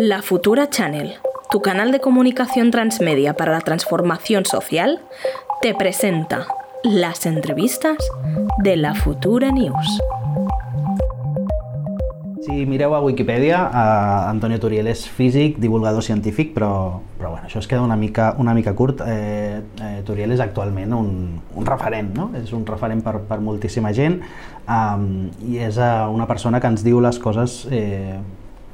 La Futura Channel, tu canal de comunicación transmedia para la transformación social, te presenta las entrevistas de la Futura News. Si mireu a Wikipedia, uh, Antonio Turiel és físic, divulgador científic, però, però bueno, això es queda una mica, una mica curt. Eh, eh, Turiel és actualment un, un referent, no? és un referent per, per moltíssima gent um, i és uh, una persona que ens diu les coses eh,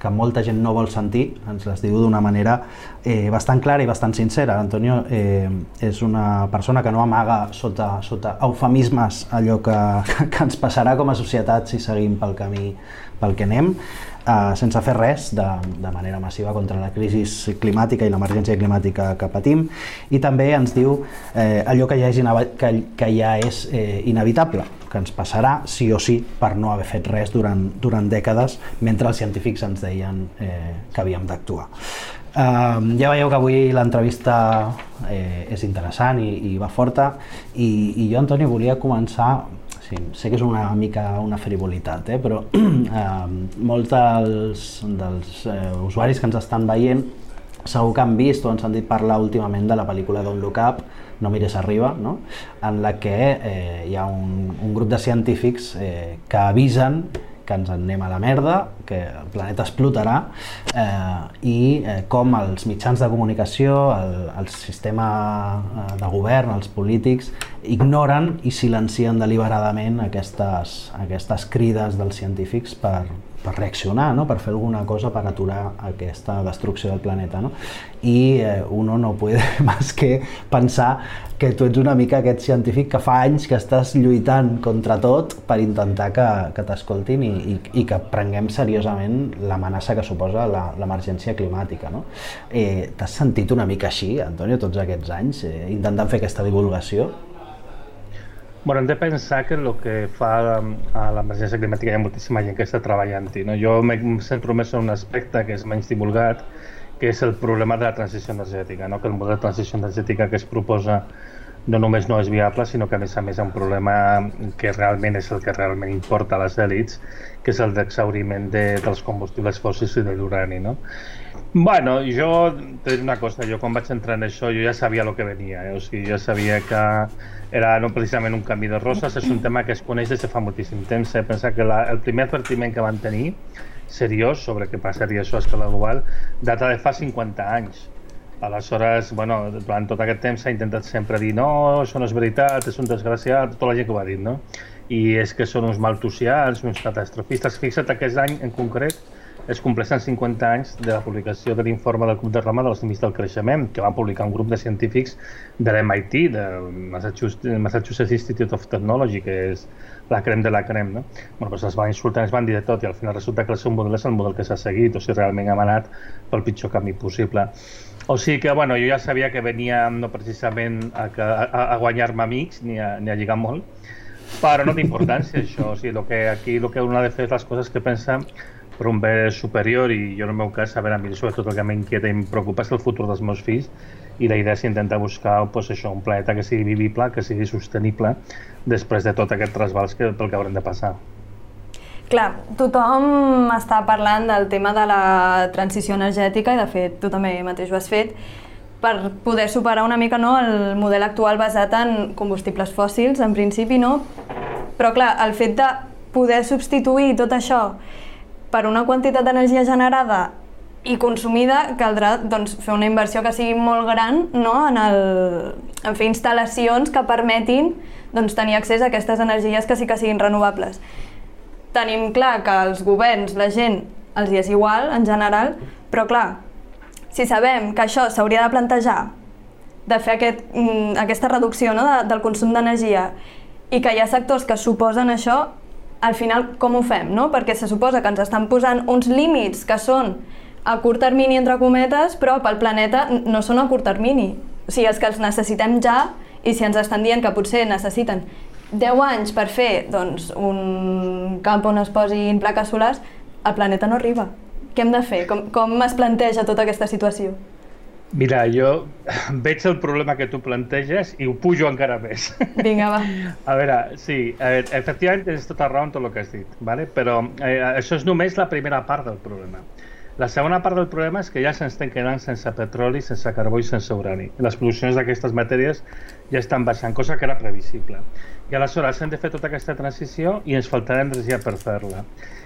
que molta gent no vol sentir, ens les diu d'una manera eh, bastant clara i bastant sincera. Antonio eh, és una persona que no amaga sota, sota eufemismes allò que, que ens passarà com a societat si seguim pel camí pel que anem, eh, sense fer res de, de manera massiva contra la crisi climàtica i l'emergència climàtica que patim, i també ens diu eh, allò que ja és, que, que ja és eh, inevitable, que ens passarà sí o sí per no haver fet res durant, durant dècades mentre els científics ens deien eh, que havíem d'actuar. Uh, ja veieu que avui l'entrevista eh, és interessant i, i va forta i, i jo, Antoni, volia començar sí, sé que és una mica una frivolitat, eh, però eh, molts dels, dels eh, usuaris que ens estan veient segur que han vist o han sentit parlar últimament de la pel·lícula Don't Look Up, no mires arriba, no? en la que eh, hi ha un, un grup de científics eh, que avisen que ens en anem a la merda, que el planeta explotarà eh, i eh, com els mitjans de comunicació, el, el sistema eh, de govern, els polítics, ignoren i silencien deliberadament aquestes, aquestes crides dels científics per, per reaccionar, no? per fer alguna cosa per aturar aquesta destrucció del planeta. No? I eh, uno no puede més que pensar que tu ets una mica aquest científic que fa anys que estàs lluitant contra tot per intentar que, que t'escoltin i, i, i que prenguem seriosament l'amenaça que suposa l'emergència climàtica. No? Eh, T'has sentit una mica així, Antonio, tots aquests anys, eh, intentant fer aquesta divulgació? Bueno, hem de pensar que el que fa a l'emergència climàtica hi ha moltíssima gent que està treballant-hi. No? Jo em centro més en un aspecte que és menys divulgat, que és el problema de la transició energètica, no? que el model de transició energètica que es proposa no només no és viable, sinó que a més a més ha un problema que realment és el que realment importa a les èlits, que és el d'exauriment de, dels combustibles fòssils i de l'urani. No? Bueno, jo t'he una cosa, jo quan vaig entrar en això jo ja sabia el que venia, eh? o sigui, jo sabia que era no precisament un canvi de roses, és un tema que es coneix des de fa moltíssim temps. Eh? Pensa que la, el primer advertiment que van tenir seriós sobre què passaria això a escala global data de fa 50 anys. Aleshores, bueno, durant tot aquest temps s'ha intentat sempre dir no, això no és veritat, és un desgraciat, tota la gent que ho ha dit, no? I és que són uns maltusians, uns catastrofistes. Fixa't aquest any en concret es compleixen 50 anys de la publicació de l'informe del Club de Roma dels Límits del Creixement, que va publicar un grup de científics de l'MIT, de Massachusetts, Institute of Technology, que és la crem de la crem, no? Bueno, doncs es van insultar, es van dir de tot, i al final resulta que el seu model és el model que s'ha seguit, o sigui, realment hem anat pel pitjor camí possible. O sigui que, bueno, jo ja sabia que venia no precisament a, a, a guanyar-me amics, ni a, ni a lligar molt, però no té importància això, o sigui, lo que aquí el que un ha de fer és les coses que pensa per un bé superior i jo en el meu cas, a veure, a mi sobretot el que m'inquieta i em preocupa és el futur dels meus fills i la idea és intentar buscar pues, això, un planeta que sigui vivible, que sigui sostenible després de tot aquest trasbals que, pel que haurem de passar. Clar, tothom està parlant del tema de la transició energètica i de fet tu també mateix ho has fet per poder superar una mica no, el model actual basat en combustibles fòssils, en principi, no? Però clar, el fet de poder substituir tot això per una quantitat d'energia generada i consumida caldrà doncs, fer una inversió que sigui molt gran no? en, el, en fer instal·lacions que permetin doncs, tenir accés a aquestes energies que sí que siguin renovables. Tenim clar que els governs, la gent, els hi és igual en general, però clar, si sabem que això s'hauria de plantejar de fer aquest, mm, aquesta reducció no? de, del consum d'energia i que hi ha sectors que suposen això, al final com ho fem, no? Perquè se suposa que ens estan posant uns límits que són a curt termini, entre cometes, però pel planeta no són a curt termini. O sigui, els que els necessitem ja, i si ens estan dient que potser necessiten 10 anys per fer doncs, un camp on es posin plaques solars, el planeta no arriba. Què hem de fer? Com, com es planteja tota aquesta situació? Mira, jo veig el problema que tu planteges i ho pujo encara més. Vinga, va. A veure, sí, eh, efectivament tens tota raó en tot el que has dit, ¿vale? però eh, això és només la primera part del problema. La segona part del problema és que ja estem quedant sense petroli, sense carbó i sense urani. Les produccions d'aquestes matèries ja estan baixant, cosa que era previsible. I aleshores hem de fer tota aquesta transició i ens faltarà energia per fer-la.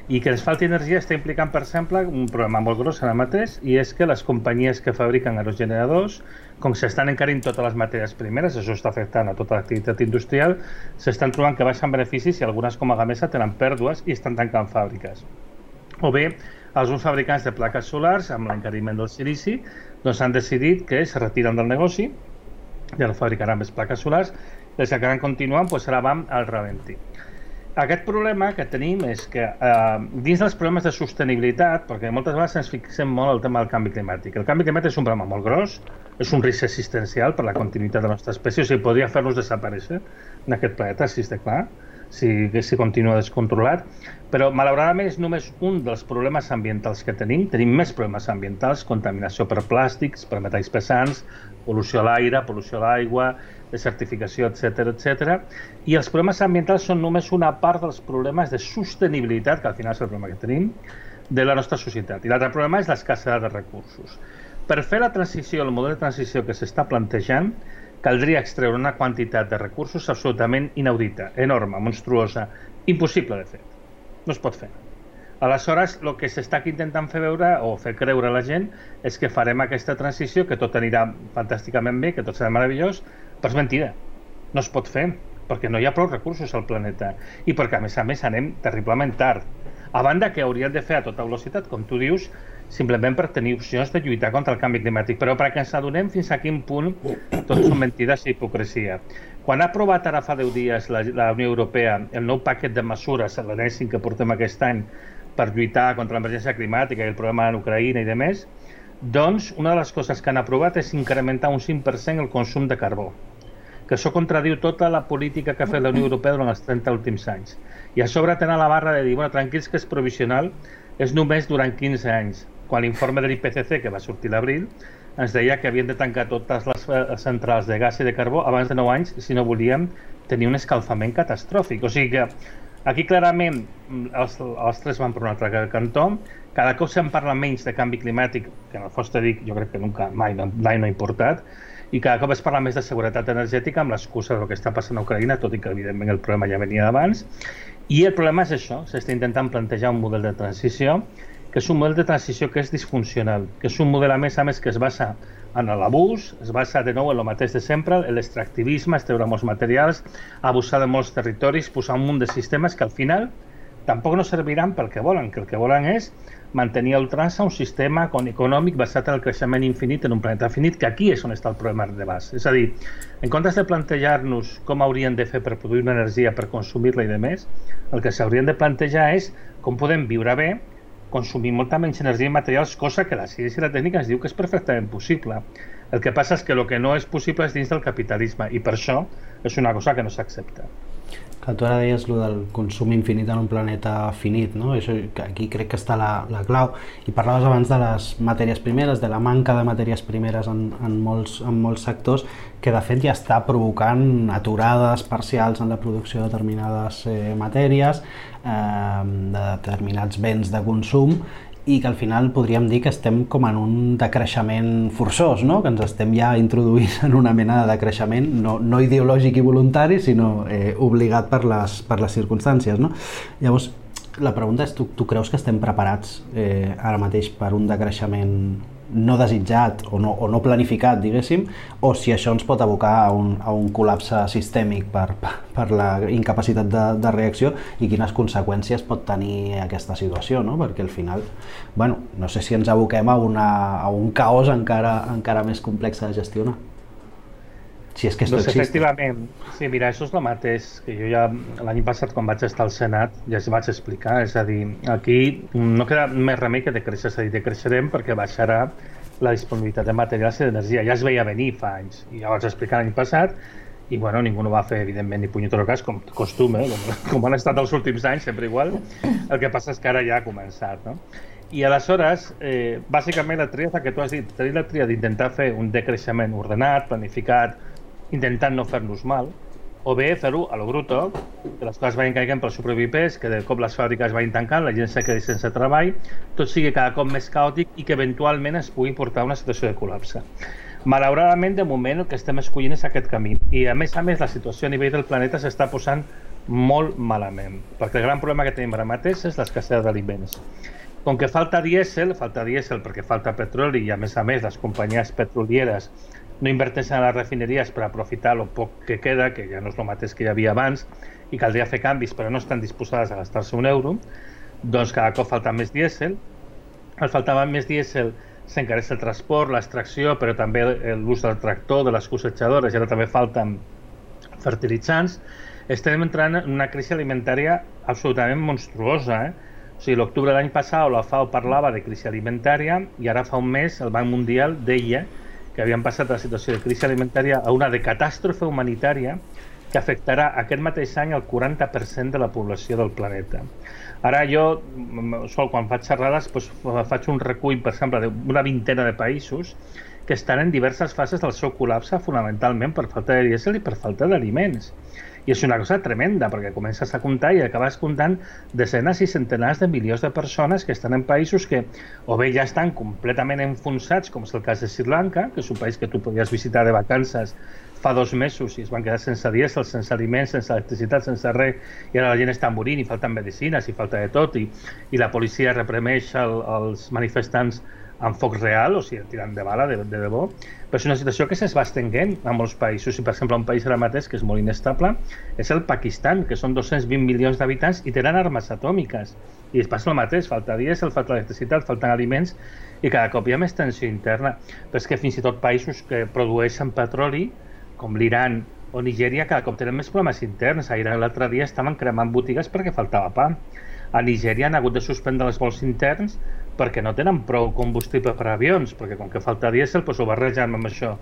I que ens falti energia està implicant, per exemple, un problema molt gros ara mateix, i és que les companyies que fabriquen aerogeneradors, com s'estan encarint totes les matèries primeres, això està afectant a tota l'activitat industrial, s'estan trobant que baixen beneficis i algunes com a Gamesa tenen pèrdues i estan tancant fàbriques. O bé, alguns fabricants de plaques solars, amb l'encariment del silici, doncs han decidit que es retiren del negoci, ja no fabricaran més plaques solars, les que encara continuen doncs ara vam al ralenti. Aquest problema que tenim és que eh, dins dels problemes de sostenibilitat, perquè moltes vegades ens fixem molt el tema del canvi climàtic. El canvi climàtic és un problema molt gros, és un risc existencial per la continuïtat de la nostra espècie, o sigui, podria fer-nos desaparèixer en aquest planeta, si està clar si, si continua descontrolat, però malauradament és només un dels problemes ambientals que tenim. Tenim més problemes ambientals, contaminació per plàstics, per metalls pesants, pol·lució a l'aire, pol·lució a l'aigua, desertificació, etc etc. I els problemes ambientals són només una part dels problemes de sostenibilitat, que al final és el problema que tenim, de la nostra societat. I l'altre problema és l'escassedat de recursos. Per fer la transició, el model de transició que s'està plantejant, caldria extreure una quantitat de recursos absolutament inaudita, enorme, monstruosa, impossible de fer. No es pot fer. Aleshores, el que s'està intentant fer veure o fer creure a la gent és que farem aquesta transició, que tot anirà fantàsticament bé, que tot serà meravellós, però és mentida. No es pot fer, perquè no hi ha prou recursos al planeta i perquè, a més a més, anem terriblement tard. A banda que hauríem de fer a tota velocitat, com tu dius, simplement per tenir opcions de lluitar contra el canvi climàtic, però perquè ens adonem fins a quin punt tot són mentides i hipocresia. Quan ha aprovat ara fa 10 dies la, la Unió Europea el nou paquet de mesures, l'enèsim que portem aquest any, per lluitar contra l'emergència climàtica i el problema en Ucraïna i de més, doncs una de les coses que han aprovat és incrementar un 5% el consum de carbó que això contradiu tota la política que ha fet la Unió Europea durant els 30 últims anys. I a sobre tenen la barra de dir, bueno, tranquils que és provisional, és només durant 15 anys quan l'informe de l'IPCC, que va sortir l'abril, ens deia que havien de tancar totes les eh, centrals de gas i de carbó abans de 9 anys si no volíem tenir un escalfament catastròfic. O sigui que aquí clarament mm, els, els tres van per un altre cantó, cada cop se'n parla menys de canvi climàtic, que en el fons te dic, jo crec que nunca, mai, mai no ha importat, i cada cop es parla més de seguretat energètica amb l'excusa del que està passant a Ucraïna, tot i que evidentment el problema ja venia d'abans. I el problema és això, s'està intentant plantejar un model de transició que és un model de transició que és disfuncional, que és un model a més a més que es basa en l'abús, es basa de nou en el mateix de sempre, en l'extractivisme, estreure molts materials, abusar de molts territoris, posar un munt de sistemes que al final tampoc no serviran pel que volen, que el que volen és mantenir el ultrança un sistema econòmic basat en el creixement infinit en un planeta finit, que aquí és on està el problema de base. És a dir, en comptes de plantejar-nos com hauríem de fer per produir una energia per consumir-la i de més, el que s'haurien de plantejar és com podem viure bé consumir molta menys energia i materials, cosa que la ciència i la tècnica ens diu que és perfectament possible. El que passa és que el que no és possible és dins del capitalisme i per això és una cosa que no s'accepta. Que tu ara deies lo del consum infinit en un planeta finit, no? Això, aquí crec que està la, la clau. I parlaves abans de les matèries primeres, de la manca de matèries primeres en, en, molts, en molts sectors, que de fet ja està provocant aturades parcials en la producció de determinades eh, matèries, eh, de determinats béns de consum, i que al final podríem dir que estem com en un decreixement forçós, no? que ens estem ja introduint en una mena de decreixement no, no ideològic i voluntari, sinó eh, obligat per les, per les circumstàncies. No? Llavors, la pregunta és, tu, tu creus que estem preparats eh, ara mateix per un decreixement no desitjat o no, o no planificat, diguéssim, o si això ens pot abocar a un, a un col·lapse sistèmic per, per la incapacitat de, de reacció i quines conseqüències pot tenir aquesta situació, no? perquè al final, bueno, no sé si ens aboquem a, una, a un caos encara, encara més complex de gestionar. Si és que doncs existe. efectivament, sí, mira, això és el mateix que jo ja l'any passat quan vaig estar al Senat ja es vaig explicar, és a dir, aquí no queda més remei que decréixer, és a dir, decreixerem perquè baixarà la disponibilitat de materials i d'energia. Ja es veia venir fa anys, i ja vaig explicar l'any passat, i bueno, ningú no va fer, evidentment, ni punyetero cas, com costum, eh? com, com han estat els últims anys, sempre igual. El que passa és que ara ja ha començat, no? I aleshores, eh, bàsicament la tria que tu has dit, tenir la tria d'intentar fer un decreixement ordenat, planificat, intentant no fer-nos mal, o bé fer-ho a lo bruto, que les coses vagin caigant pel supervipers, que de cop les fàbriques vagin tancant, la gent se quedi sense treball, tot sigui cada cop més caòtic i que eventualment es pugui portar a una situació de col·lapse. Malauradament, de moment, el que estem escollint és aquest camí. I, a més a més, la situació a nivell del planeta s'està posant molt malament, perquè el gran problema que tenim ara mateix és l'escassetat d'aliments. Com que falta dièsel, falta dièsel perquè falta petroli i, a més a més, les companyies petrolieres no inverteixen a les refineries per aprofitar el poc que queda, que ja no és el mateix que hi havia abans, i caldria fer canvis però no estan disposades a gastar-se un euro, doncs cada cop falta més dièsel. Al faltava més dièsel s'encareix el transport, l'extracció, però també l'ús del tractor, de les cosechadores, i ara també falten fertilitzants. Estem entrant en una crisi alimentària absolutament monstruosa. Eh? O sigui, l'octubre de l'any passat la FAO parlava de crisi alimentària i ara fa un mes el Banc Mundial deia que havien passat de la situació de crisi alimentària a una de catàstrofe humanitària que afectarà aquest mateix any el 40% de la població del planeta. Ara jo, sol, quan faig xerrades, doncs, faig un recull, per exemple, d'una vintena de països que estan en diverses fases del seu col·lapse, fonamentalment per falta de dièsel i per falta d'aliments. I és una cosa tremenda, perquè comences a comptar i acabes comptant desenes i centenars de milions de persones que estan en països que o bé ja estan completament enfonsats, com és el cas de Sri Lanka, que és un país que tu podies visitar de vacances fa dos mesos i es van quedar sense dièsel, sense aliments, sense electricitat, sense res, i ara la gent està morint i falten medicines i falta de tot, i, i la policia reprimeix el, els manifestants amb foc real, o sigui, tirant de bala, de, de debò, però és una situació que s'es va estenguent a molts països. I, per exemple, un país ara mateix que és molt inestable és el Pakistan, que són 220 milions d'habitants i tenen armes atòmiques. I es passa el mateix, falta dièsel, falta electricitat, falten aliments i cada cop hi ha més tensió interna. Però és que fins i tot països que produeixen petroli, com l'Iran o Nigèria, cada cop tenen més problemes interns. A Iran l'altre dia estaven cremant botigues perquè faltava pa. A Nigèria han hagut de suspendre els vols interns perquè no tenen prou combustible per a avions, perquè com que falta dièsel doncs ho barregen amb això.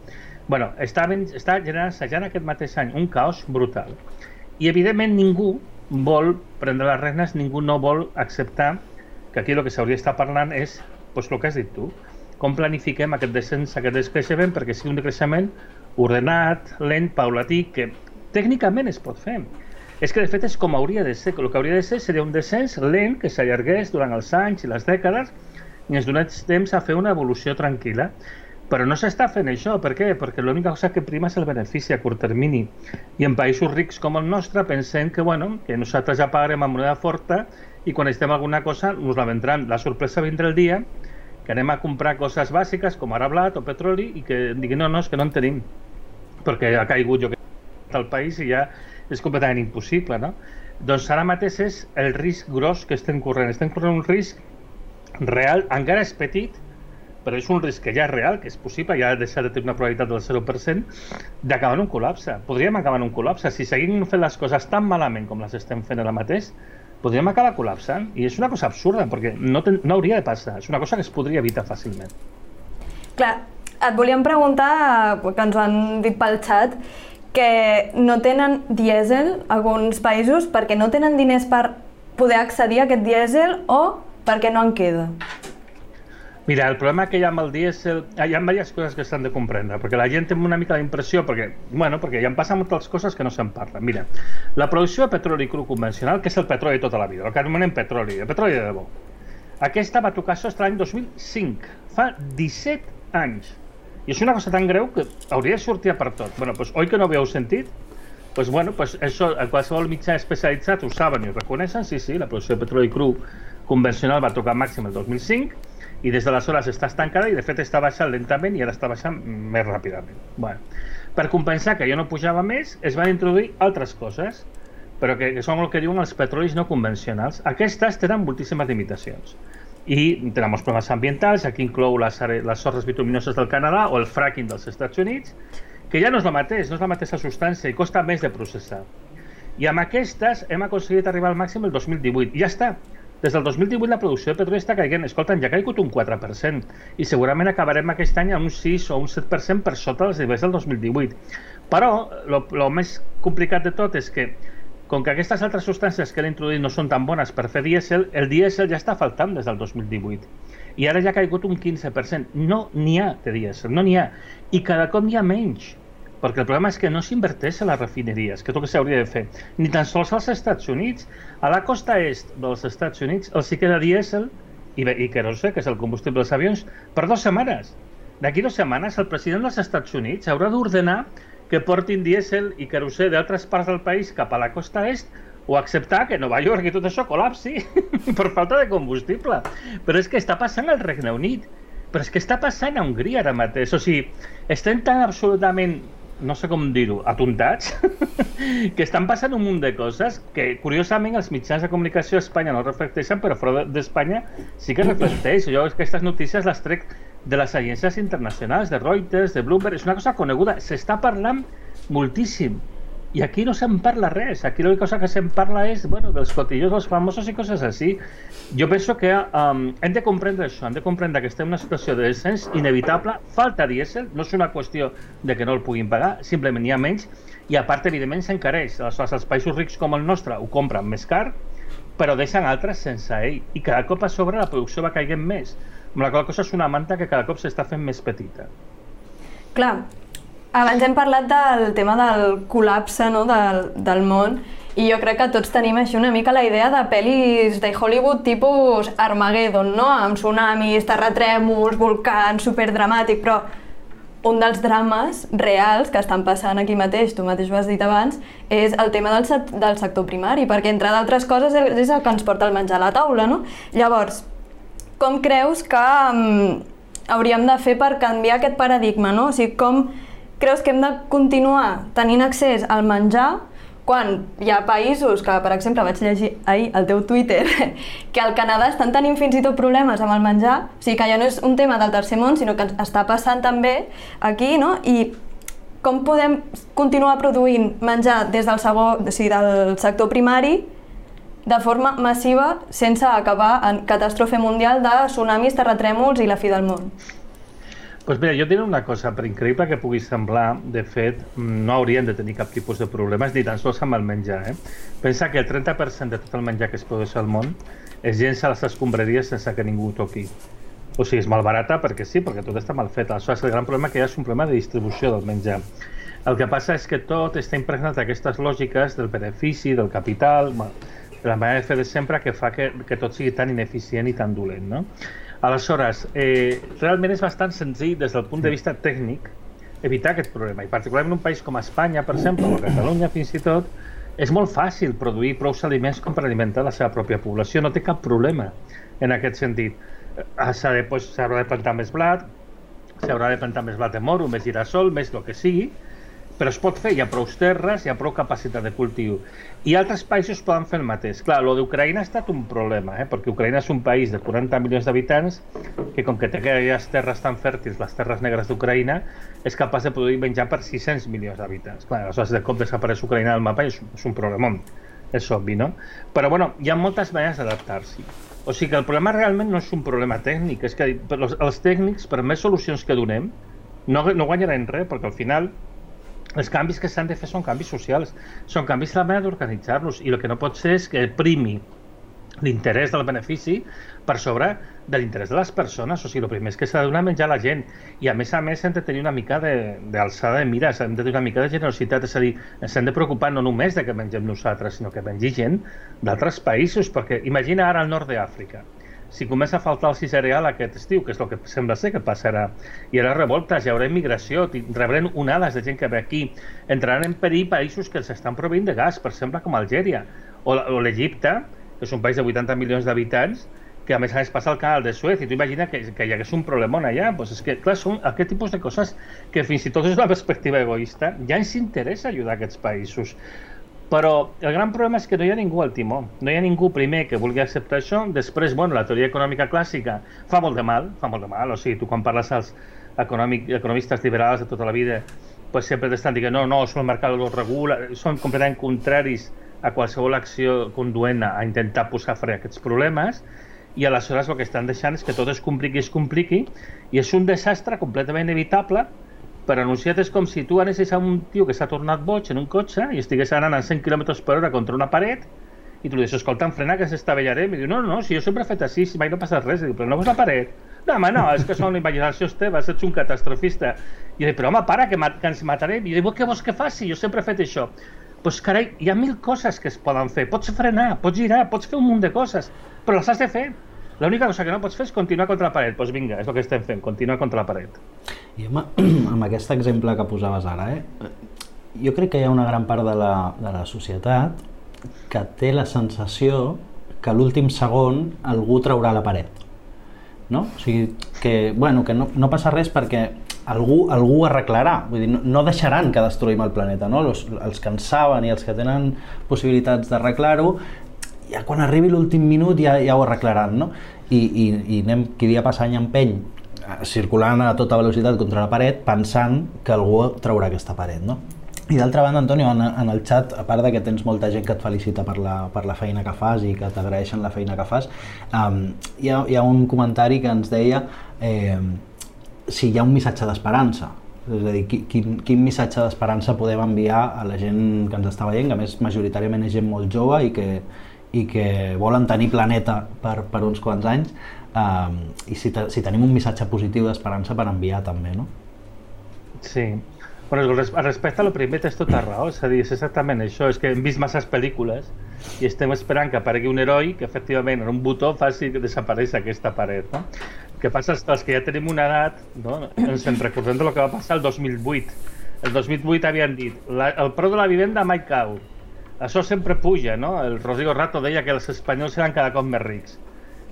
bueno, està, ben, està generant ja aquest mateix any un caos brutal. I evidentment ningú vol prendre les regnes, ningú no vol acceptar que aquí el que s'hauria d'estar parlant és doncs, el que has dit tu, com planifiquem aquest descens, aquest descreixement perquè sigui un decreixement ordenat, lent, paulatí, que tècnicament es pot fer. És que de fet és com hauria de ser, el que hauria de ser seria un descens lent que s'allargués durant els anys i les dècades i ens donés temps a fer una evolució tranquil·la. Però no s'està fent això, per què? Perquè l'única cosa que prima és el benefici a curt termini. I en països rics com el nostre pensem que, bueno, que nosaltres ja pagarem amb moneda forta i quan estem alguna cosa nos la vendran. La sorpresa vindrà el dia que anem a comprar coses bàsiques com ara blat o petroli i que diguin no, no, és que no en tenim perquè ha caigut jo al país i ja és completament impossible, no? Doncs ara mateix és el risc gros que estem corrent. Estem corrent un risc real, encara és petit, però és un risc que ja és real, que és possible, ja ha deixat de tenir una probabilitat del 0%, d'acabar en un col·lapse. Podríem acabar en un col·lapse. Si seguim fent les coses tan malament com les estem fent ara mateix, podríem acabar col·lapsant. I és una cosa absurda, perquè no, ten, no hauria de passar. És una cosa que es podria evitar fàcilment. Clar, et volíem preguntar, que ens han dit pel xat, que no tenen dièsel alguns països perquè no tenen diners per poder accedir a aquest dièsel o perquè no en queda? Mira, el problema que hi ha amb el dièsel, hi ha diverses coses que s'han de comprendre, perquè la gent té una mica d'impressió, perquè, bueno, perquè ja han passat moltes coses que no se'n parla. Mira, la producció de petroli cru convencional, que és el petroli de tota la vida, el que anomenem petroli, el petroli de debò, aquesta va tocar sostre l'any 2005, fa 17 anys. I és una cosa tan greu que hauria de sortir per tot. Bueno, doncs, oi que no havíeu sentit? Pues bueno, pues això, a qualsevol mitjà especialitzat ho saben i ho reconeixen, sí, sí, la producció de petroli cru convencional va tocar màxim el 2005 i des d'aleshores està estancada i de fet està baixant lentament i ara està baixant més ràpidament. Bueno, per compensar que jo no pujava més, es van introduir altres coses, però que, que són el que diuen els petrolis no convencionals. Aquestes tenen moltíssimes limitacions i molts problemes ambientals, aquí inclou les, les sorres bituminoses del Canadà o el fracking dels Estats Units, que ja no és el mateix, no és la mateixa substància i costa més de processar. I amb aquestes hem aconseguit arribar al màxim el 2018. I ja està. Des del 2018 la producció de petroli està caiguent. Escolta, ja ha caigut un 4% i segurament acabarem aquest any a un 6 o un 7% per sota dels nivells del 2018. Però el més complicat de tot és que com que aquestes altres substàncies que han introduït no són tan bones per fer dièsel, el dièsel ja està faltant des del 2018. I ara ja ha caigut un 15%. No n'hi ha de dièsel, no n'hi ha. I cada cop n'hi ha menys perquè el problema és que no s'inverteix a les refineries, que tot que s'hauria de fer, ni tan sols als Estats Units. A la costa est dels Estats Units els hi queda dièsel i, i sé, que és el combustible dels avions, per dues setmanes. D'aquí dues setmanes el president dels Estats Units haurà d'ordenar que portin dièsel i querosè d'altres parts del país cap a la costa est o acceptar que Nova York i tot això col·lapsi per falta de combustible. Però és que està passant al Regne Unit, però és que està passant a Hongria ara mateix. O sigui, estem tan absolutament no sé com dir-ho, atontats, que estan passant un munt de coses que, curiosament, els mitjans de comunicació a Espanya no reflecteixen, però fora d'Espanya sí que reflecteix. Jo aquestes notícies les trec de les agències internacionals, de Reuters, de Bloomberg, és una cosa coneguda. S'està parlant moltíssim i aquí no se'n parla res, aquí l'única cosa que se'n parla és bueno, dels cotillos, dels famosos i coses així. Jo penso que um, hem de comprendre això, hem de comprendre que estem en una situació de descens inevitable, falta dièsel, no és una qüestió de que no el puguin pagar, simplement hi ha menys, i a part, evidentment, s'encareix. Aleshores, els països rics com el nostre ho compren més car, però deixen altres sense ell, i cada cop a sobre la producció va caiguent més, la qual cosa és una manta que cada cop s'està fent més petita. Clar, abans hem parlat del tema del col·lapse no, del, del món i jo crec que tots tenim així una mica la idea de pel·lis de Hollywood tipus Armageddon, no? amb tsunamis, terratrèmols, volcans, superdramàtic, però un dels drames reals que estan passant aquí mateix, tu mateix ho has dit abans, és el tema del, del sector primari, perquè entre d'altres coses és el que ens porta el menjar a la taula, no? Llavors, com creus que um, hauríem de fer per canviar aquest paradigma, no? O sigui, com creus que hem de continuar tenint accés al menjar quan hi ha països que, per exemple, vaig llegir ahir al teu Twitter, que al Canadà estan tenint fins i tot problemes amb el menjar, o sigui que ja no és un tema del tercer món, sinó que està passant també aquí, no? I com podem continuar produint menjar des del, segon, o sigui, del sector primari de forma massiva sense acabar en catàstrofe mundial de tsunamis, terratrèmols i la fi del món? pues mira, jo diré una cosa, per increïble que pugui semblar, de fet, no haurien de tenir cap tipus de problemes, ni tan sols amb el menjar. Eh? Pensa que el 30% de tot el menjar que es produeix al món es llença a les escombraries sense que ningú toqui. O sigui, és barata perquè sí, perquè tot està mal fet. Aleshores, el gran problema que hi ha és un problema de distribució del menjar. El que passa és que tot està impregnat d'aquestes lògiques del benefici, del capital, la manera de fer de sempre que fa que, que tot sigui tan ineficient i tan dolent. No? Aleshores, eh, realment és bastant senzill des del punt de vista tècnic evitar aquest problema. I particularment en un país com Espanya, per exemple, o Catalunya fins i tot, és molt fàcil produir prou aliments com per alimentar la seva pròpia població. No té cap problema en aquest sentit. Eh, s'ha de, pues, de plantar més blat, s'haurà de plantar més blat de moro, més girassol, més el que sigui, però es pot fer, hi ha prou terres, hi ha prou capacitat de cultiu. I altres països poden fer el mateix. Clar, lo d'Ucraïna ha estat un problema, eh? perquè Ucraïna és un país de 40 milions d'habitants que com que té aquelles terres tan fèrtils, les terres negres d'Ucraïna, és capaç de produir menjar per 600 milions d'habitants. Clar, aleshores de cop desapareix Ucraïna del mapa és, és un problema, és obvi, no? Però bueno, hi ha moltes maneres d'adaptar-s'hi. O sigui que el problema realment no és un problema tècnic, és que els tècnics, per més solucions que donem, no, no guanyaran res, perquè al final els canvis que s'han de fer són canvis socials, són canvis de la manera d'organitzar-los i el que no pot ser és que primi l'interès del benefici per sobre de l'interès de les persones, o sigui, el primer és que s'ha de donar menjar a la gent i a més a més hem de tenir una mica d'alçada de, de mires, hem de tenir una mica de generositat, és a dir, hem de preocupar no només de que mengem nosaltres, sinó que mengi gent d'altres països, perquè imagina ara al nord d'Àfrica, si comença a faltar el cereal aquest estiu, que és el que sembla ser que passarà, hi haurà revoltes, hi haurà immigració, rebrem onades de gent que ve aquí, entraran en perill països que els estan proveint de gas, per exemple com Algèria, o, o l'Egipte, que és un país de 80 milions d'habitants, que a més a més passa el canal de Suez, i tu imagina que, que hi hagués un problemon allà, doncs és que, clar, són aquest tipus de coses que fins i tot des d'una perspectiva egoista. Ja ens interessa ajudar aquests països. Però el gran problema és que no hi ha ningú al timó. No hi ha ningú primer que vulgui acceptar això. Després, bueno, la teoria econòmica clàssica fa molt de mal, fa molt de mal. O sigui, tu quan parles als econòmic, economistes liberals de tota la vida, pues sempre t'estan dient no, no, el mercat ho regula, són completament contraris a qualsevol acció conduent a intentar posar fre a aquests problemes i aleshores el que estan deixant és que tot es compliqui, es compliqui i és un desastre completament evitable però anunciat és com si tu anessis a un tio que s'ha tornat boig en un cotxe i estigués anant a 100 km per hora contra una paret i tu li dius, escolta, frena que s'estavellarem. I diu, no, no, si jo sempre he fet així, si mai no passa res. I diu, però no veus la paret? No, home, no, és que són imaginacions teves, ets un catastrofista. I dic, però home, para, que, que ens matarem. I dic, què vols que faci? Jo sempre he fet això. Doncs pues, carai, hi ha mil coses que es poden fer. Pots frenar, pots girar, pots fer un munt de coses, però les has de fer. L'única cosa que no pots fer és continuar contra la paret. Doncs pues vinga, és el que estem fent, continuar contra la paret. I home, amb aquest exemple que posaves ara, eh, jo crec que hi ha una gran part de la, de la societat que té la sensació que l'últim segon algú traurà la paret. No? O sigui, que, bueno, que no, no passa res perquè algú, algú arreglarà, vull dir, no, no deixaran que destruïm el planeta, no? Els, els que en saben i els que tenen possibilitats d'arreglar-ho, ja quan arribi l'últim minut ja, ja ho arreglaran, no? I, i, i anem, qui dia passa any empeny eh, circulant a tota velocitat contra la paret pensant que algú traurà aquesta paret, no? I d'altra banda, Antonio, en, en el xat, a part de que tens molta gent que et felicita per la, per la feina que fas i que t'agraeixen la feina que fas, um, hi, ha, hi ha un comentari que ens deia eh, si hi ha un missatge d'esperança. És a dir, quin, quin missatge d'esperança podem enviar a la gent que ens està veient, que a més majoritàriament és gent molt jove i que, i que volen tenir planeta per, per uns quants anys, um, i si, te, si tenim un missatge positiu d'esperança per enviar també, no? Sí, Bueno, respecte a lo primer tens tota raó, és a dir, és exactament això, és que hem vist masses pel·lícules i estem esperant que aparegui un heroi que efectivament en un botó faci desaparèixer aquesta paret, no? El que passa és que els que ja tenim una edat, no? ens en recordem del que va passar el 2008. El 2008 havien dit, la, el preu de la vivenda mai cau, això sempre puja, no? El Rodrigo Rato deia que els espanyols seran cada cop més rics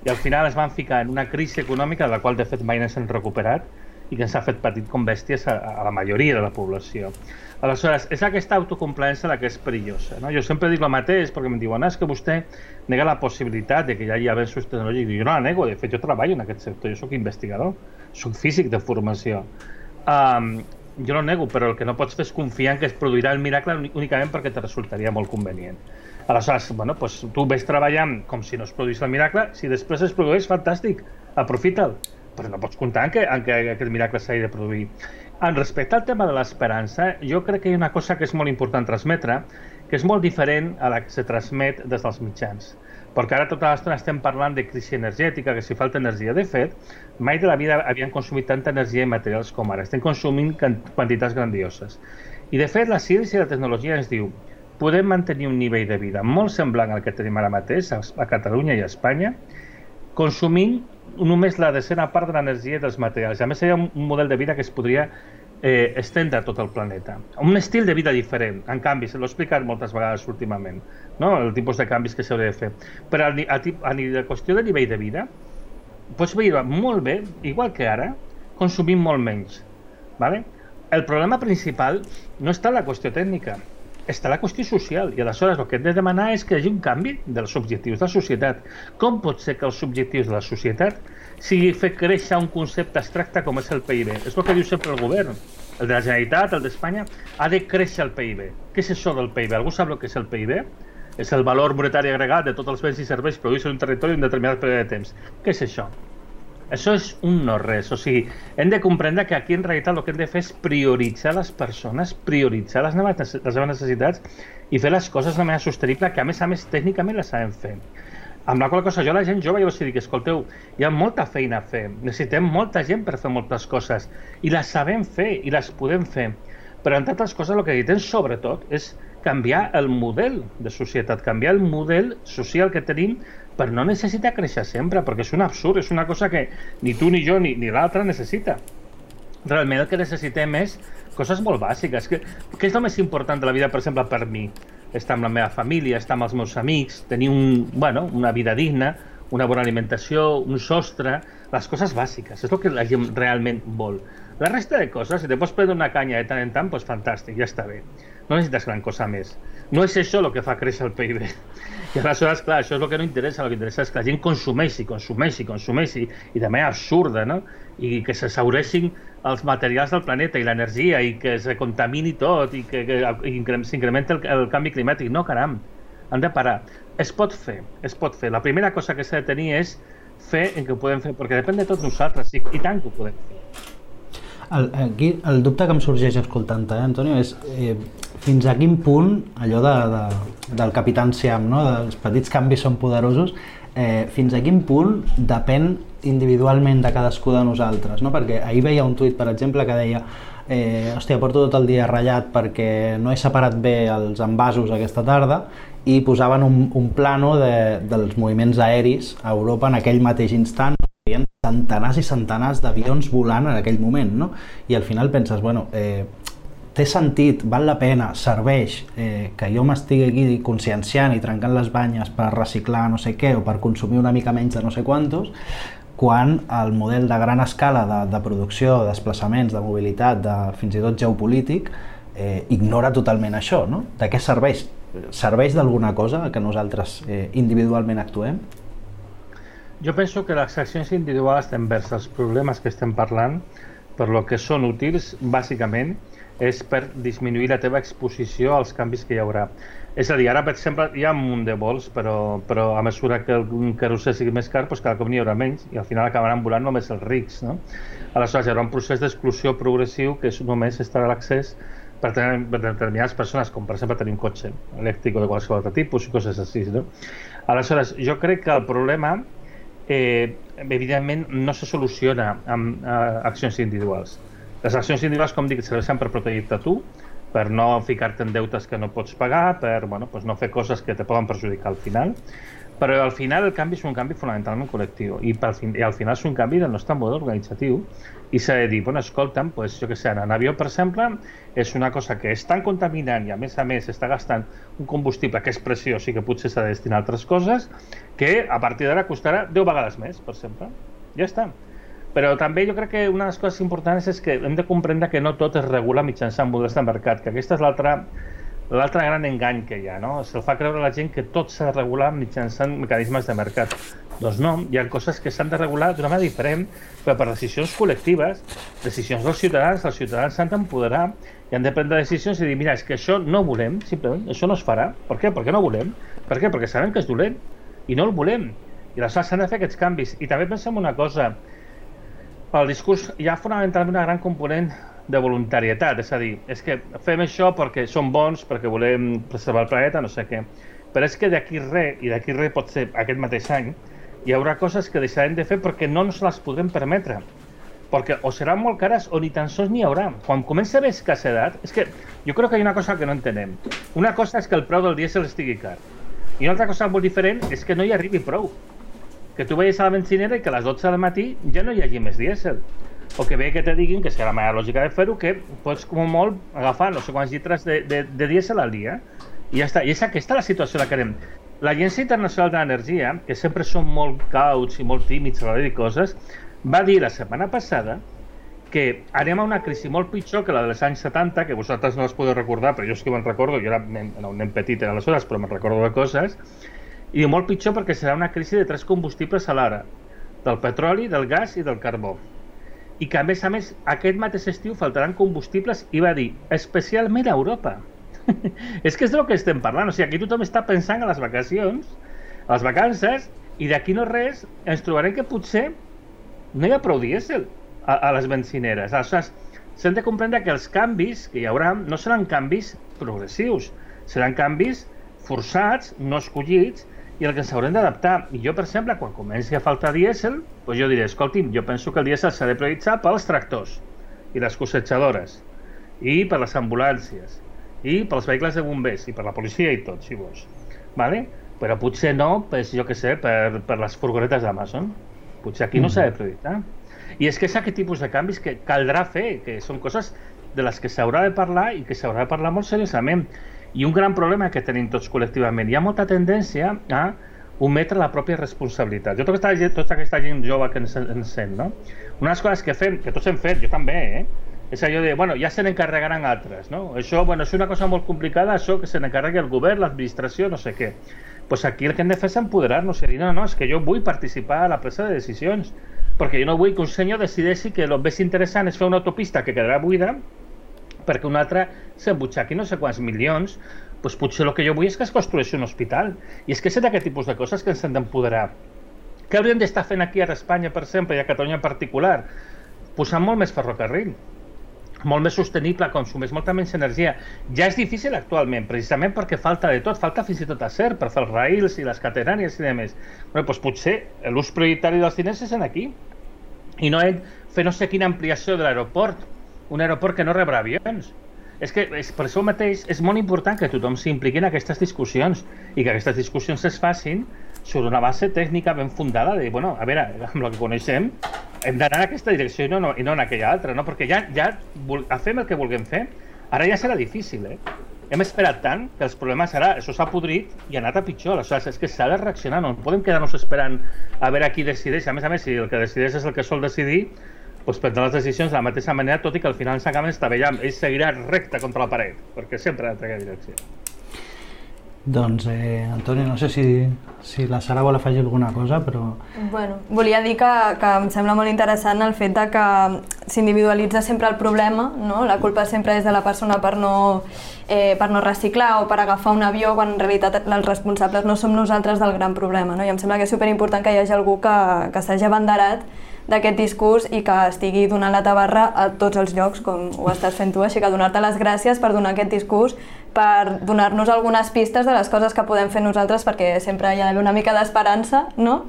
i al final es van ficar en una crisi econòmica de la qual de fet mai no s'han recuperat i que ens ha fet patit com bèsties a, a la majoria de la població. Aleshores, és aquesta autocomplaença la que és perillosa. No? Jo sempre dic el mateix perquè em diuen ah, és que vostè nega la possibilitat de que hi hagi avenços tecnològics. Jo no la nego, de fet jo treballo en aquest sector, jo sóc investigador, sóc físic de formació. Um, jo no nego, però el que no pots fer és confiar en que es produirà el miracle únicament perquè te resultaria molt convenient. Aleshores, bueno, doncs tu ves treballant com si no es produís el miracle, si després es produeix, fantàstic, aprofita'l però no pots comptar en que, en que aquest miracle s'hagi de produir. En respecte al tema de l'esperança, jo crec que hi ha una cosa que és molt important transmetre, que és molt diferent a la que se transmet des dels mitjans. Perquè ara tota l'estona estem parlant de crisi energètica, que si falta energia. De fet, mai de la vida havien consumit tanta energia i materials com ara. Estem consumint quantitats grandioses. I de fet, la ciència i la tecnologia ens diu podem mantenir un nivell de vida molt semblant al que tenim ara mateix a Catalunya i a Espanya, consumint només la decena part de l'energia dels materials. A més, seria un model de vida que es podria eh, estendre tot el planeta. Un estil de vida diferent, en canvi, se l'ho explicat moltes vegades últimament, no? el tipus de canvis que s'hauria de fer. Però a, a, a, a qüestió de nivell de vida, pots viure molt bé, igual que ara, consumint molt menys. ¿vale? El problema principal no està en la qüestió tècnica, està la qüestió social i aleshores el que hem de demanar és que hi hagi un canvi dels objectius de la societat. Com pot ser que els objectius de la societat sigui fer créixer un concepte abstracte com és el PIB? És el que diu sempre el govern. El de la Generalitat, el d'Espanya, ha de créixer el PIB. Què és això del PIB? Algú sap el que és el PIB? És el valor monetari agregat de tots els béns i serveis produïts en un territori en un determinat període de temps. Què és això? Això és un no res, o sigui, hem de comprendre que aquí en realitat el que hem de fer és prioritzar les persones, prioritzar les, les seves necessitats i fer les coses de manera sostenible que a més a més tècnicament les sabem fer. Amb la qual cosa jo la gent jove jo els dic, escolteu, hi ha molta feina a fer, necessitem molta gent per fer moltes coses i les sabem fer i les podem fer, però entre altres coses el que necessitem sobretot és canviar el model de societat, canviar el model social que tenim per no necessitar créixer sempre, perquè és un absurd, és una cosa que ni tu ni jo ni, ni l'altre necessita. Realment el que necessitem és coses molt bàsiques. Que, què és el més important de la vida, per exemple, per mi? Estar amb la meva família, estar amb els meus amics, tenir un, bueno, una vida digna, una bona alimentació, un sostre, les coses bàsiques, és el que la gent realment vol. La resta de coses, si te pots prendre una canya de tant en tant, doncs fantàstic, ja està bé. No necessites gran cosa més. No és això el que fa créixer el PIB. I aleshores, clar, això és el que no interessa, el que interessa és que la gent consumeixi, consumeixi, consumeixi, i de manera absurda, no? I que se s'aureixin els materials del planeta i l'energia i que se contamini tot i que, que s'incrementi el, el canvi climàtic. No, caram, han de parar. Es pot fer, es pot fer. La primera cosa que s'ha de tenir és fer en què ho podem fer, perquè depèn de tots nosaltres, i, i tant que ho podem fer. El, aquí el dubte que em sorgeix escoltant-te, eh, Antonio, és eh, fins a quin punt allò de, de, del Capitán Siam, no? dels petits canvis són poderosos, eh, fins a quin punt depèn individualment de cadascú de nosaltres, no? perquè ahir veia un tuit, per exemple, que deia eh, hòstia, porto tot el dia ratllat perquè no he separat bé els envasos aquesta tarda i posaven un, un plano de, dels moviments aeris a Europa en aquell mateix instant centenars i centenars d'avions volant en aquell moment, no? I al final penses, bueno, eh, té sentit, val la pena, serveix eh, que jo m'estigui aquí conscienciant i trencant les banyes per reciclar no sé què o per consumir una mica menys de no sé quantos, quan el model de gran escala de, de producció, de desplaçaments, de mobilitat, de, fins i tot geopolític, eh, ignora totalment això. No? De què serveix? Serveix d'alguna cosa que nosaltres eh, individualment actuem? Jo penso que les accions individuals envers els problemes que estem parlant, per lo que són útils, bàsicament, és per disminuir la teva exposició als canvis que hi haurà. És a dir, ara, per exemple, hi ha un munt de vols, però, però a mesura que el carrusel sigui més car, doncs cada cop n'hi haurà menys i al final acabaran volant només els rics. No? Aleshores, hi haurà un procés d'exclusió progressiu que és només estarà l'accés per, tenir, per determinades persones, com per exemple tenir un cotxe elèctric o de qualsevol altre tipus i coses així. No? Aleshores, jo crec que el problema eh, evidentment no se soluciona amb eh, accions individuals. Les accions individuals, com dic, serveixen per protegir-te tu, per no ficar-te en deutes que no pots pagar, per bueno, pues no fer coses que te poden perjudicar al final, però al final el canvi és un canvi fonamentalment col·lectiu i, per fin, i al final és un canvi del nostre model organitzatiu i s'ha de dir, bueno, escolta'm, pues, jo que sé, en avió, per exemple, és una cosa que és tan contaminant i a més a més està gastant un combustible que és preciós i que potser s'ha de destinar a altres coses, que a partir d'ara costarà 10 vegades més, per exemple. Ja està. Però també jo crec que una de les coses importants és que hem de comprendre que no tot es regula mitjançant models de mercat, que aquesta és l'altra l'altre gran engany que hi ha, no? Se'l fa creure a la gent que tot s'ha de regular mitjançant mecanismes de mercat. Doncs no, hi ha coses que s'han de regular d'una manera diferent, però per decisions col·lectives, decisions dels ciutadans, els ciutadans s'han d'empoderar i han de prendre decisions i dir, mira, és que això no volem, simplement, això no es farà. Per què? Perquè no volem. Per què? Perquè sabem que és dolent i no el volem. I aleshores s'han de fer aquests canvis. I també pensem una cosa, el discurs hi ha fonamentalment una gran component de voluntarietat, és a dir, és que fem això perquè som bons, perquè volem preservar el planeta, no sé què, però és que d'aquí res, i d'aquí res pot ser aquest mateix any, hi haurà coses que deixarem de fer perquè no ens les podrem permetre perquè o seran molt cares o ni tan sols n'hi haurà. Quan comença a haver escassedat, és que jo crec que hi ha una cosa que no entenem. Una cosa és que el preu del dièsel estigui car, i una altra cosa molt diferent és que no hi arribi prou que tu veies a la benzinera i que a les 12 del matí ja no hi hagi més dièsel. O que bé que te diguin, que serà la manera lògica de fer-ho, que pots com molt agafar no sé quants litres de, de, de dièsel al dia. I ja està. I és aquesta la situació la que anem. L'Agència Internacional de l'Energia, que sempre són molt cauts i molt tímids a l'hora de coses, va dir la setmana passada que anem a una crisi molt pitjor que la dels anys 70, que vosaltres no les podeu recordar, però jo és que me'n recordo, jo era un nen petit aleshores, però me'n recordo de coses, i molt pitjor perquè serà una crisi de tres combustibles alhora, del petroli, del gas i del carbó. I que a més a més aquest mateix estiu faltaran combustibles i va dir, especialment a Europa. és que és del que estem parlant, o sigui, aquí tothom està pensant a les vacacions, a les vacances, i d'aquí no res ens trobarem que potser no hi ha prou dièsel a, a les benzineres. Aleshores, s'han de comprendre que els canvis que hi haurà no seran canvis progressius, seran canvis forçats, no escollits, i el que s'haurem d'adaptar. I jo, per exemple, quan comenci a faltar dièsel, doncs jo diré, escolti'm, jo penso que el dièsel s'ha de prioritzar pels tractors i les cosetjadores i per les ambulàncies i pels vehicles de bombers i per la policia i tot, si vols. Vale? Però potser no, pues, jo que sé, per, per les furgonetes d'Amazon. Potser aquí no mm. s'ha de prioritzar. I és que és aquest tipus de canvis que caldrà fer, que són coses de les que s'haurà de parlar i que s'haurà de parlar molt seriosament. I un gran problema que tenim tots col·lectivament, hi ha molta tendència a ometre la pròpia responsabilitat. Jo tota aquesta, tota aquesta gent jove que ens, ens sent, no? Les coses que fem, que tots hem fet, jo també, eh? és allò de, bueno, ja se n'encarregaran altres, no? Això, bueno, és una cosa molt complicada, això que se n'encarregui el govern, l'administració, no sé què. pues aquí el que hem de fer és empoderar-nos i dir, no, no, és que jo vull participar a la presa de decisions, perquè jo no vull que un senyor decideixi que el més interessant és fer una autopista que quedarà buida perquè un altre s'embutxaqui no sé quants milions, doncs potser el que jo vull és que es construeixi un hospital. I és que és d'aquest tipus de coses que ens hem d'empoderar. Què hauríem d'estar fent aquí a Espanya, per exemple, i a Catalunya en particular? Posant molt més ferrocarril. molt més sostenible, consumeix molta menys energia. Ja és difícil actualment, precisament perquè falta de tot, falta fins i tot acer per fer els rails i les catenàries i demés. Bé, doncs potser l'ús prioritari dels diners és en aquí. I no fer no sé quina ampliació de l'aeroport, un aeroport que no rebrà avions. És que és, per això mateix és molt important que tothom s'impliqui en aquestes discussions i que aquestes discussions es facin sobre una base tècnica ben fundada de, bueno, a veure, amb el que coneixem, hem d'anar en aquesta direcció i no, no, i no en aquella altra, no? Perquè ja, ja fem el que vulguem fer, ara ja serà difícil, eh? Hem esperat tant que els problemes ara, això s'ha podrit i ha anat a pitjor, aleshores és que s'ha de reaccionar, no podem quedar-nos esperant a veure qui decideix, a més a més, si el que decideix és el que sol decidir, doncs prendre les decisions de la mateixa manera, tot i que al final s'acaben estavellant. Ell seguirà recte contra la paret, perquè sempre ha en aquella direcció. Doncs, eh, Antoni, no sé si, si la Sara vol afegir alguna cosa, però... Bueno, volia dir que, que em sembla molt interessant el fet de que s'individualitza sempre el problema, no? la culpa sempre és de la persona per no, eh, per no reciclar o per agafar un avió, quan en realitat els responsables no som nosaltres del gran problema. No? I em sembla que és superimportant que hi hagi algú que, que s'hagi abanderat d'aquest discurs i que estigui donant la tabarra a tots els llocs, com ho estàs fent tu, així que donar-te les gràcies per donar aquest discurs, per donar-nos algunes pistes de les coses que podem fer nosaltres, perquè sempre hi ha d'haver una mica d'esperança, no?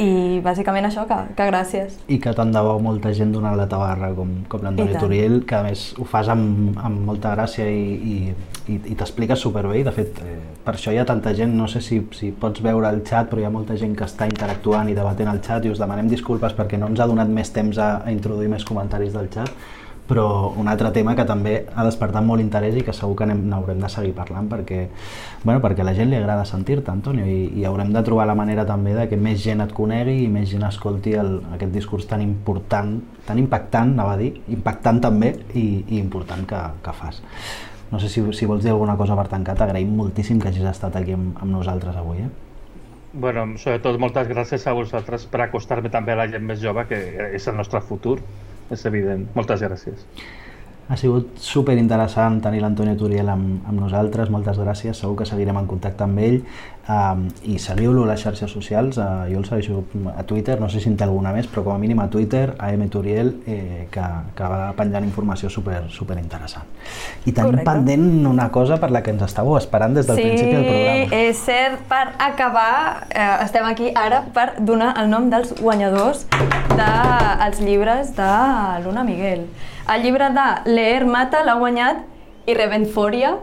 I bàsicament això, que, que gràcies. I que tant de bo molta gent donant la tabarra com, com l'Antoni Turiel, que a més ho fas amb, amb molta gràcia i, i, i, i t'expliques superbé i de fet eh, per això hi ha tanta gent, no sé si, si pots veure el xat, però hi ha molta gent que està interactuant i debatent el xat i us demanem disculpes perquè no ens ha donat més temps a, a introduir més comentaris del xat, però un altre tema que també ha despertat molt interès i que segur que n'haurem de seguir parlant perquè, bueno, perquè a la gent li agrada sentir-te, Antonio, i, i haurem de trobar la manera també de que més gent et conegui i més gent escolti el, aquest discurs tan important, tan impactant, anava a dir, impactant també i, i important que, que fas. No sé si, si vols dir alguna cosa per tancar, t'agraïm moltíssim que hagis estat aquí amb, amb nosaltres avui. Eh? Bueno, sobretot moltes gràcies a vosaltres per acostar-me també a la gent més jove, que és el nostre futur és evident. Moltes gràcies. Ha sigut super interessant tenir l'Antonio Turiel amb, amb nosaltres, moltes gràcies, segur que seguirem en contacte amb ell um, i seguiu-lo a les xarxes socials, uh, jo el segueixo a Twitter, no sé si en té alguna més, però com a mínim a Twitter, a M Turiel, eh, que, que va penjant informació super, super interessant. I tenim Correcte. pendent una cosa per la que ens estàveu esperant des del sí, principi del programa. Sí, és cert, per acabar, eh, estem aquí ara per donar el nom dels guanyadors dels de, llibres de l'Una Miguel. El llibre de Leer Mata l'ha guanyat Irrevenforia,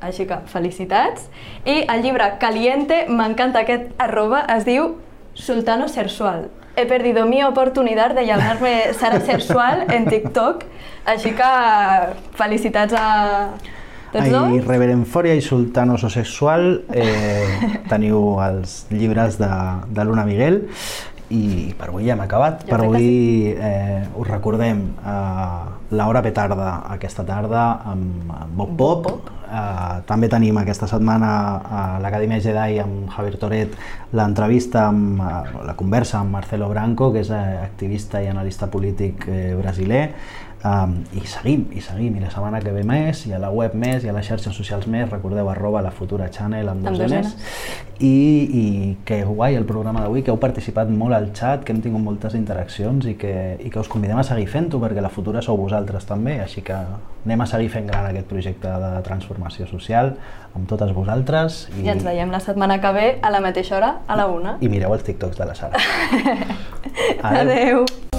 així que felicitats. I el llibre Caliente, m'encanta aquest arroba, es diu Sultano Sexual. He perdido mi oportunidad de llamarme Sara Sexual en TikTok, així que felicitats a tots Ai, dos. Reverenforia i Sultano Sexual eh, teniu els llibres de, de Luna Miguel i per avui ja hem acabat. Jo per avui sí. eh, us recordem eh, l'hora petarda aquesta tarda amb, amb Bob Pop. Bob. Eh, també tenim aquesta setmana a l'Acadèmia Jedi amb Javier Toret l'entrevista amb eh, la conversa amb Marcelo Branco, que és eh, activista i analista polític eh, brasiler. Um, I seguim, i seguim, i la setmana que ve més, i a la web més, i a les xarxes socials més, recordeu arroba la futura channel amb dos N's. I, I que guai el programa d'avui, que heu participat molt al chat, que hem tingut moltes interaccions i que, i que us convidem a seguir fent-ho perquè la futura sou vosaltres també, així que anem a seguir fent gran aquest projecte de transformació social amb totes vosaltres. I, I ens veiem la setmana que ve a la mateixa hora, a la una. I mireu els TikToks de la Sara. Adeu. Adeu.